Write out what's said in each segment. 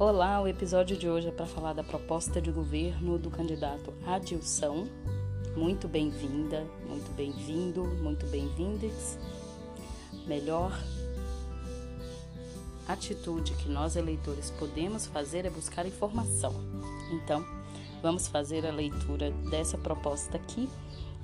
Olá, o episódio de hoje é para falar da proposta de governo do candidato Adilson. Muito bem-vinda, muito bem-vindo, muito bem-vindes. Melhor atitude que nós eleitores podemos fazer é buscar informação. Então, vamos fazer a leitura dessa proposta aqui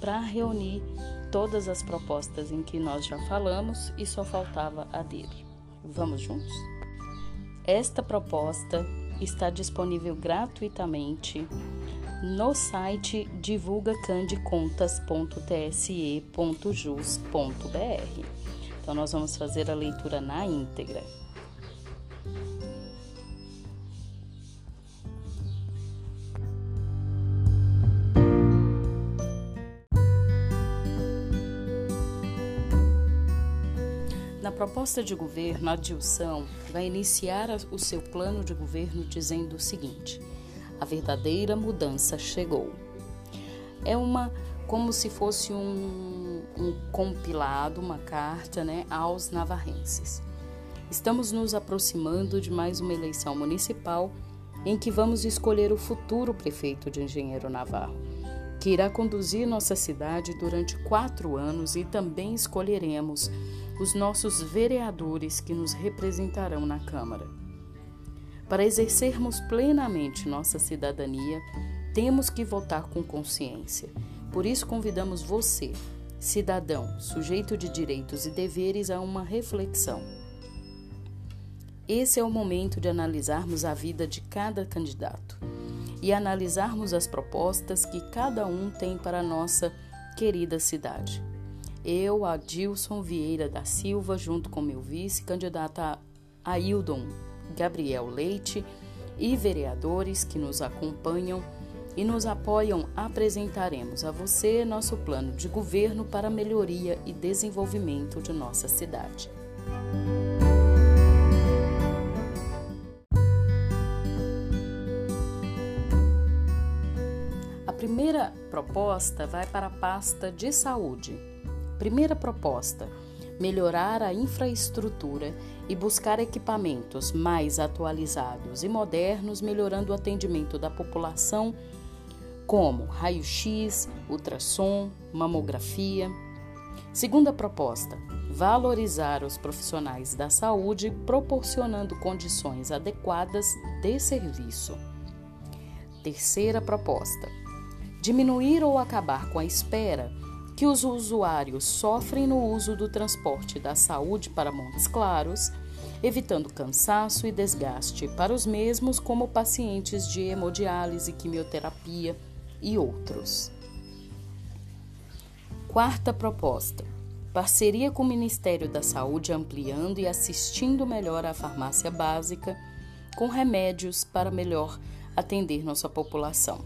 para reunir todas as propostas em que nós já falamos e só faltava a dele. Vamos juntos? Esta proposta está disponível gratuitamente no site divulgacandecontas.tse.jus.br. Então, nós vamos fazer a leitura na íntegra. Proposta de governo, a Dilson vai iniciar o seu plano de governo dizendo o seguinte: a verdadeira mudança chegou. É uma como se fosse um, um compilado, uma carta né, aos navarrenses. Estamos nos aproximando de mais uma eleição municipal em que vamos escolher o futuro prefeito de Engenheiro Navarro, que irá conduzir nossa cidade durante quatro anos e também escolheremos os nossos vereadores que nos representarão na Câmara. Para exercermos plenamente nossa cidadania, temos que votar com consciência. Por isso, convidamos você, cidadão, sujeito de direitos e deveres, a uma reflexão. Esse é o momento de analisarmos a vida de cada candidato e analisarmos as propostas que cada um tem para a nossa querida cidade. Eu, Adilson Vieira da Silva, junto com meu vice, candidata Aildon Gabriel Leite e vereadores que nos acompanham e nos apoiam, apresentaremos a você nosso plano de governo para melhoria e desenvolvimento de nossa cidade. A primeira proposta vai para a pasta de saúde. Primeira proposta: melhorar a infraestrutura e buscar equipamentos mais atualizados e modernos, melhorando o atendimento da população, como raio-x, ultrassom, mamografia. Segunda proposta: valorizar os profissionais da saúde, proporcionando condições adequadas de serviço. Terceira proposta: diminuir ou acabar com a espera que os usuários sofrem no uso do transporte da saúde para Montes Claros, evitando cansaço e desgaste para os mesmos, como pacientes de hemodiálise, quimioterapia e outros. Quarta proposta: parceria com o Ministério da Saúde ampliando e assistindo melhor a farmácia básica com remédios para melhor atender nossa população.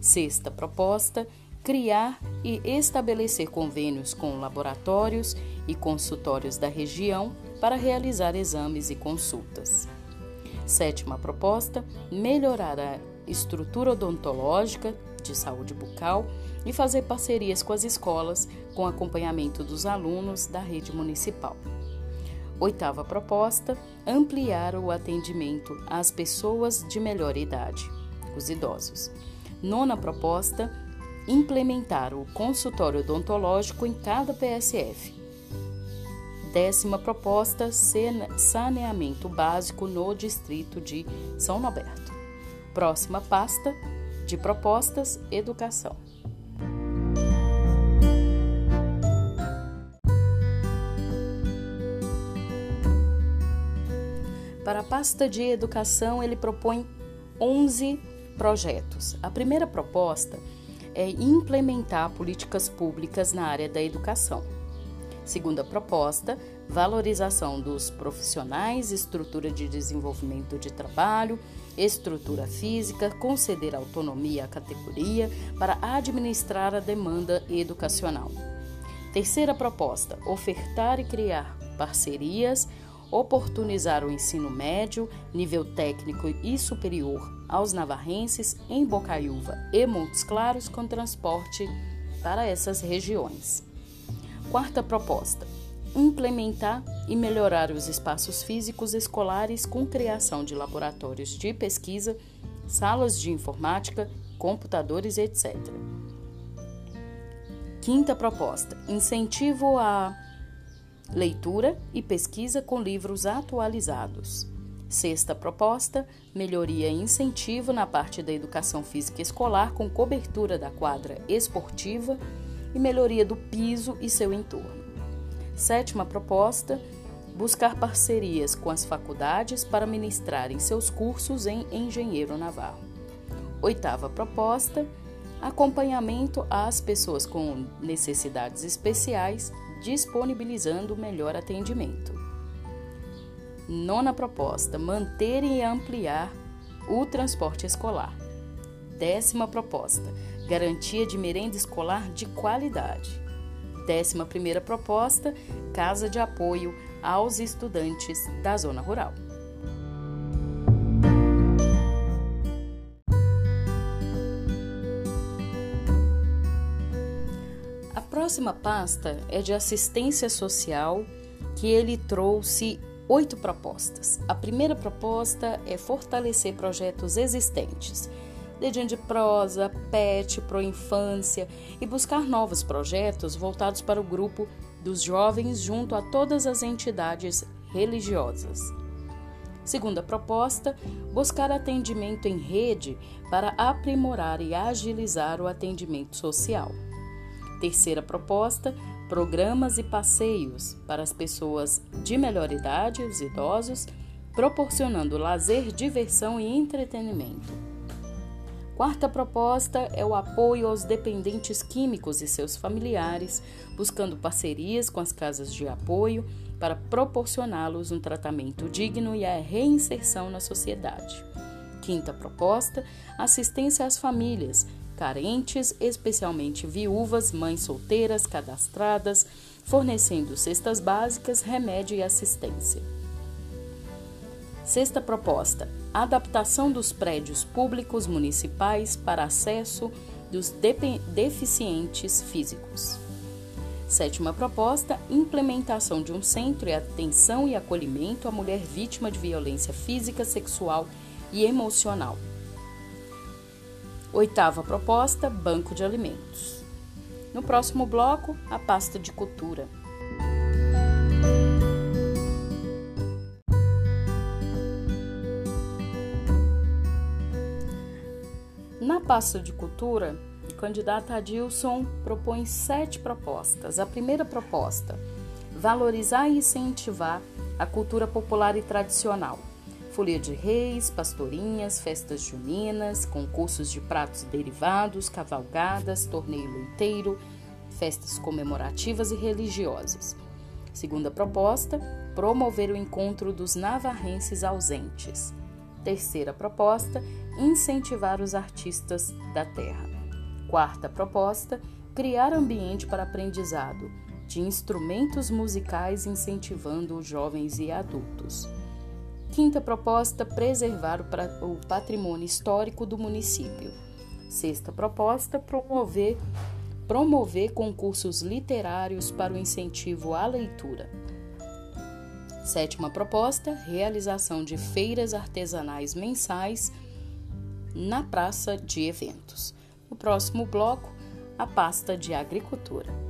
Sexta proposta: criar e estabelecer convênios com laboratórios e consultórios da região para realizar exames e consultas. Sétima proposta: melhorar a estrutura odontológica de saúde bucal e fazer parcerias com as escolas com acompanhamento dos alunos da rede municipal. Oitava proposta: ampliar o atendimento às pessoas de melhor idade, os idosos. Nona proposta: implementar o consultório odontológico em cada PSF. Décima proposta: saneamento básico no distrito de São Roberto. Próxima pasta de propostas: educação. Para a pasta de educação, ele propõe 11 projetos. A primeira proposta é implementar políticas públicas na área da educação. Segunda proposta, valorização dos profissionais, estrutura de desenvolvimento de trabalho, estrutura física, conceder autonomia à categoria para administrar a demanda educacional. Terceira proposta, ofertar e criar parcerias oportunizar o ensino médio, nível técnico e superior aos navarrenses em Bocaiúva e Montes Claros com transporte para essas regiões. Quarta proposta: implementar e melhorar os espaços físicos escolares com criação de laboratórios de pesquisa, salas de informática, computadores, etc. Quinta proposta: incentivo à leitura e pesquisa com livros atualizados. Sexta proposta: melhoria e incentivo na parte da educação física escolar com cobertura da quadra esportiva e melhoria do piso e seu entorno. Sétima proposta: buscar parcerias com as faculdades para ministrarem seus cursos em engenheiro naval. Oitava proposta: acompanhamento às pessoas com necessidades especiais, disponibilizando melhor atendimento. Nona proposta: manter e ampliar o transporte escolar. Décima proposta: garantia de merenda escolar de qualidade. Décima primeira proposta: Casa de Apoio aos Estudantes da Zona Rural. Próxima pasta é de assistência social, que ele trouxe oito propostas. A primeira proposta é fortalecer projetos existentes dedinho de prosa, pet, pro infância e buscar novos projetos voltados para o grupo dos jovens junto a todas as entidades religiosas. Segunda proposta, buscar atendimento em rede para aprimorar e agilizar o atendimento social. Terceira proposta, programas e passeios para as pessoas de melhor idade, os idosos, proporcionando lazer, diversão e entretenimento. Quarta proposta é o apoio aos dependentes químicos e seus familiares, buscando parcerias com as casas de apoio para proporcioná-los um tratamento digno e a reinserção na sociedade. Quinta proposta: assistência às famílias carentes, especialmente viúvas, mães solteiras, cadastradas, fornecendo cestas básicas, remédio e assistência. Sexta proposta: adaptação dos prédios públicos municipais para acesso dos deficientes físicos. Sétima proposta: implementação de um centro de atenção e acolhimento à mulher vítima de violência física, sexual e emocional. Oitava proposta: banco de alimentos. No próximo bloco, a pasta de cultura. Na pasta de cultura, o candidato Adilson propõe sete propostas. A primeira proposta: valorizar e incentivar a cultura popular e tradicional. Folia de reis, pastorinhas, festas juninas, concursos de pratos derivados, cavalgadas, torneio leiteiro, festas comemorativas e religiosas. Segunda proposta: promover o encontro dos navarrenses ausentes. Terceira proposta: incentivar os artistas da terra. Quarta proposta: criar ambiente para aprendizado de instrumentos musicais incentivando os jovens e adultos. Quinta proposta: preservar o patrimônio histórico do município. Sexta proposta: promover promover concursos literários para o incentivo à leitura. Sétima proposta: realização de feiras artesanais mensais na praça de eventos. No próximo bloco, a pasta de agricultura.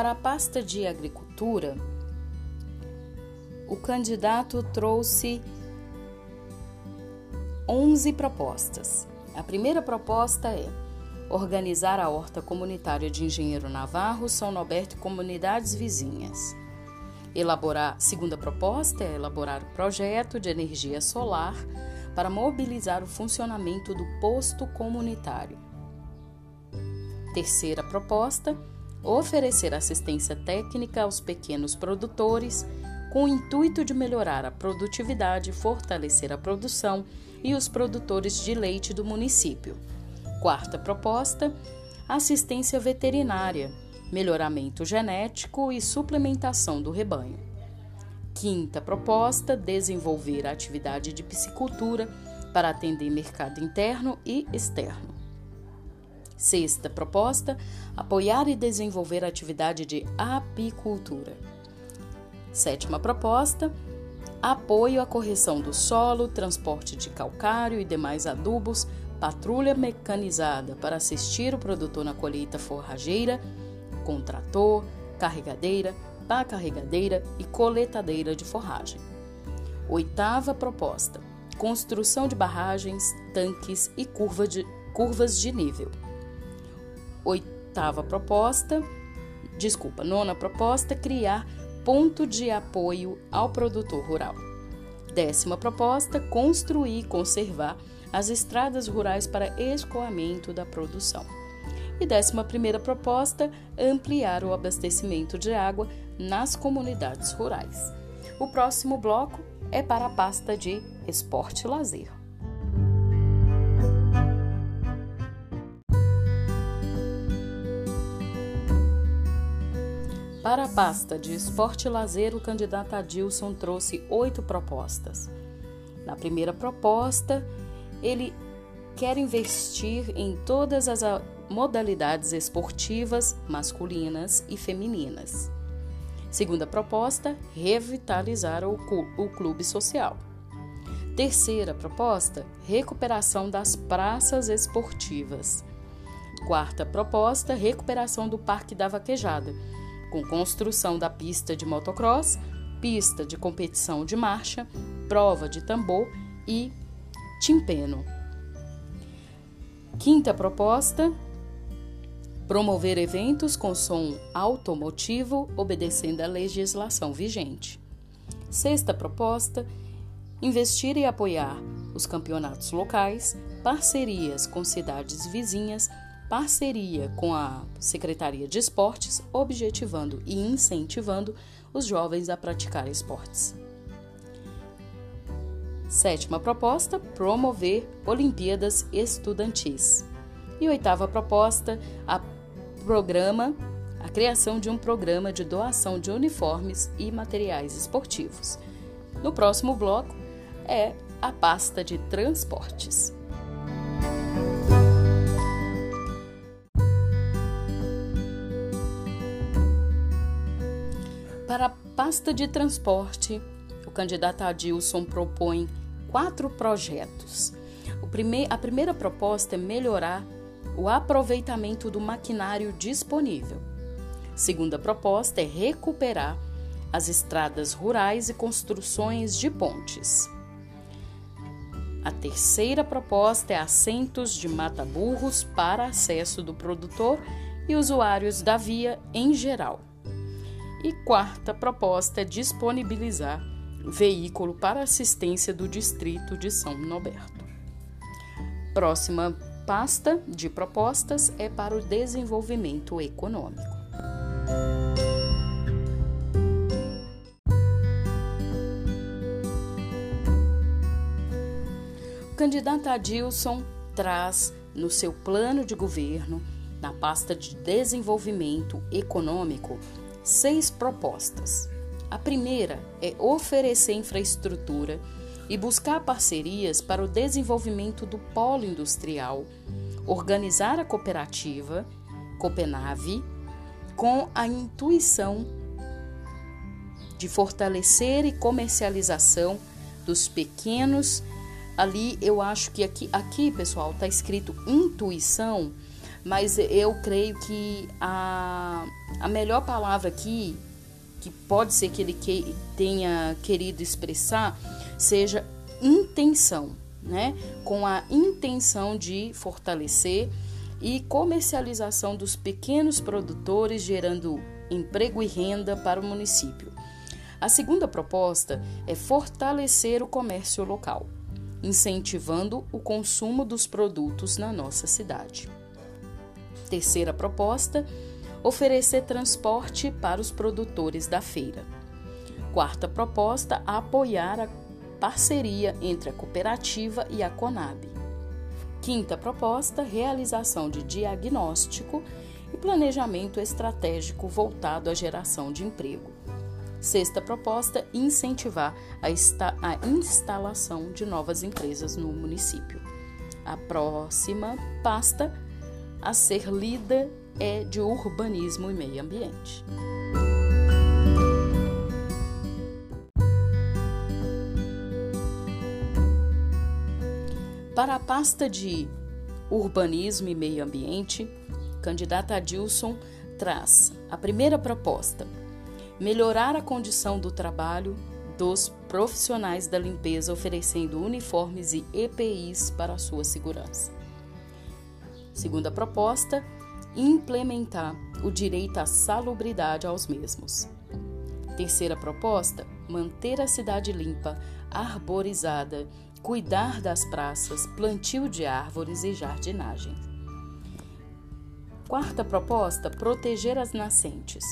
Para a pasta de agricultura, o candidato trouxe 11 propostas. A primeira proposta é organizar a horta comunitária de Engenheiro Navarro, São Norberto e comunidades vizinhas. Elaborar, segunda proposta é elaborar o projeto de energia solar para mobilizar o funcionamento do posto comunitário. Terceira proposta, oferecer assistência técnica aos pequenos produtores com o intuito de melhorar a produtividade, fortalecer a produção e os produtores de leite do município. Quarta proposta: assistência veterinária, melhoramento genético e suplementação do rebanho. Quinta proposta: desenvolver a atividade de piscicultura para atender mercado interno e externo. Sexta proposta: apoiar e desenvolver a atividade de apicultura. Sétima proposta: apoio à correção do solo, transporte de calcário e demais adubos, patrulha mecanizada para assistir o produtor na colheita forrageira, com trator, carregadeira, pá carregadeira e coletadeira de forragem. Oitava proposta: construção de barragens, tanques e curva de, curvas de nível. Oitava proposta, desculpa, nona proposta, criar ponto de apoio ao produtor rural. Décima proposta, construir e conservar as estradas rurais para escoamento da produção. E décima primeira proposta, ampliar o abastecimento de água nas comunidades rurais. O próximo bloco é para a pasta de esporte e lazer. Para a pasta de esporte e lazer, o candidato Adilson trouxe oito propostas. Na primeira proposta, ele quer investir em todas as modalidades esportivas masculinas e femininas. Segunda proposta, revitalizar o, clube social. Terceira proposta, recuperação das praças esportivas. Quarta proposta, recuperação do Parque da Vaquejada, com construção da pista de motocross, pista de competição de marcha, prova de tambor e timpeno. Quinta proposta, promover eventos com som automotivo obedecendo à legislação vigente. Sexta proposta, investir e apoiar os campeonatos locais, parcerias com cidades vizinhas, parceria com a Secretaria de Esportes, objetivando e incentivando os jovens a praticar esportes. Sétima proposta: promover Olimpíadas Estudantis. E oitava proposta: a programa, a criação de um programa de doação de uniformes e materiais esportivos. No próximo bloco é a pasta de transportes. Pasta de transporte, o candidato Adilson propõe quatro projetos. a primeira proposta é melhorar o aproveitamento do maquinário disponível. Segunda proposta é recuperar as estradas rurais e construções de pontes. A terceira proposta é assentos de mata-burros para acesso do produtor e usuários da via em geral. E quarta proposta é disponibilizar veículo para assistência do distrito de São Noberto. Próxima pasta de propostas é para o desenvolvimento econômico. O candidato Adilson traz no seu plano de governo, na pasta de desenvolvimento econômico, seis propostas. A primeira é oferecer infraestrutura e buscar parcerias para o desenvolvimento do polo industrial, organizar a cooperativa Copenave com a intuição de fortalecer e comercialização dos pequenos. Ali eu acho que aqui, aqui pessoal, está escrito intuição, mas eu creio que a, a melhor palavra aqui, que pode ser que ele que, tenha querido expressar, seja intenção, né? Com a intenção de fortalecer e comercialização dos pequenos produtores, gerando emprego e renda para o município. A segunda proposta é fortalecer o comércio local, incentivando o consumo dos produtos na nossa cidade. Terceira proposta, oferecer transporte para os produtores da feira. Quarta proposta, apoiar a parceria entre a cooperativa e a Conab. Quinta proposta: realização de diagnóstico e planejamento estratégico voltado à geração de emprego. Sexta proposta: incentivar a, a instalação de novas empresas no município. A próxima pasta a ser lida é de urbanismo e meio ambiente. Para a pasta de urbanismo e meio ambiente, candidata Adilson traz a primeira proposta: melhorar a condição do trabalho dos profissionais da limpeza, oferecendo uniformes e EPIs para a sua segurança. Segunda proposta: implementar o direito à salubridade aos mesmos. Terceira proposta: manter a cidade limpa, arborizada, cuidar das praças, plantio de árvores e jardinagem. Quarta proposta: proteger as nascentes,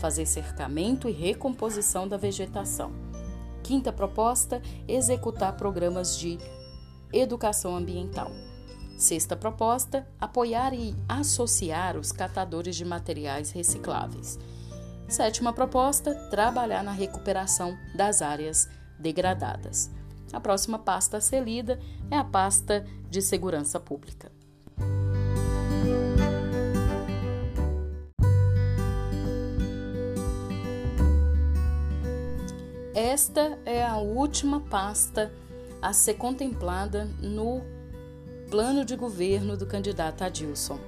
fazer cercamento e recomposição da vegetação. Quinta proposta: executar programas de educação ambiental. Sexta proposta: apoiar e associar os catadores de materiais recicláveis. Sétima proposta: trabalhar na recuperação das áreas degradadas. A próxima pasta a ser lida é a pasta de segurança pública. Esta é a última pasta a ser contemplada no plano de governo do candidato Adilson.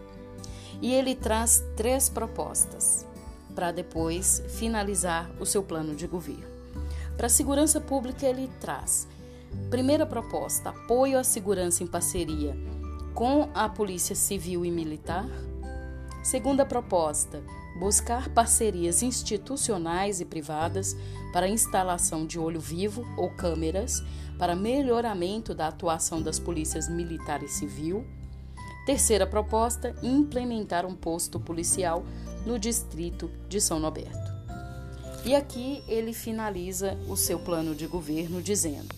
E ele traz três propostas para depois finalizar o seu plano de governo. Para a segurança pública, ele traz: primeira proposta, apoio à segurança em parceria com a Polícia Civil e Militar. Segunda proposta, buscar parcerias institucionais e privadas para instalação de olho vivo ou câmeras para melhoramento da atuação das polícias militar e civil. Terceira proposta, implementar um posto policial no distrito de São Roberto. E aqui ele finaliza o seu plano de governo dizendo: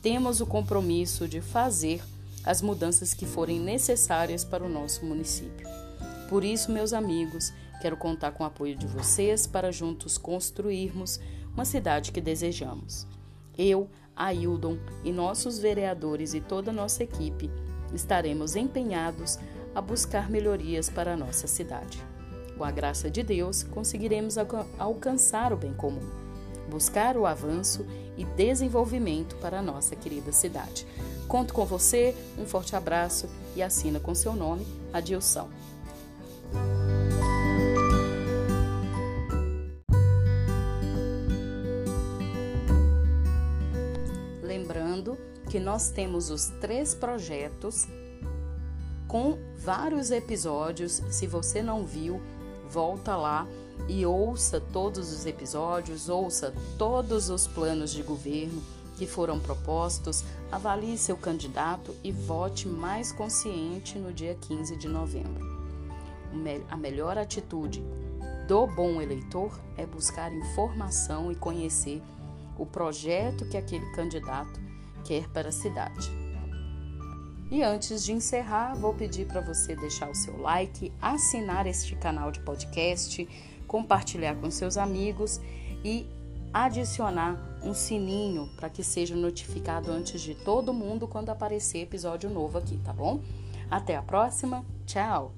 temos o compromisso de fazer as mudanças que forem necessárias para o nosso município. Por isso, meus amigos, Quero contar com o apoio de vocês para juntos construirmos uma cidade que desejamos. Eu, Aildon e nossos vereadores e toda a nossa equipe estaremos empenhados a buscar melhorias para a nossa cidade. Com a graça de Deus, conseguiremos alcançar o bem comum, buscar o avanço e desenvolvimento para a nossa querida cidade. Conto com você, um forte abraço e assina com seu nome, Adilson. Que nós temos os três projetos com vários episódios. Se você não viu, volta lá e ouça todos os episódios, ouça todos os planos de governo que foram propostos, avalie seu candidato e vote mais consciente no dia 15 de novembro. A melhor atitude do bom eleitor é buscar informação e conhecer o projeto que aquele candidato quer para a cidade. E antes de encerrar, vou pedir para você deixar o seu like, assinar este canal de podcast, compartilhar com seus amigos e adicionar um sininho para que seja notificado antes de todo mundo quando aparecer episódio novo aqui, tá bom? Até a próxima, tchau!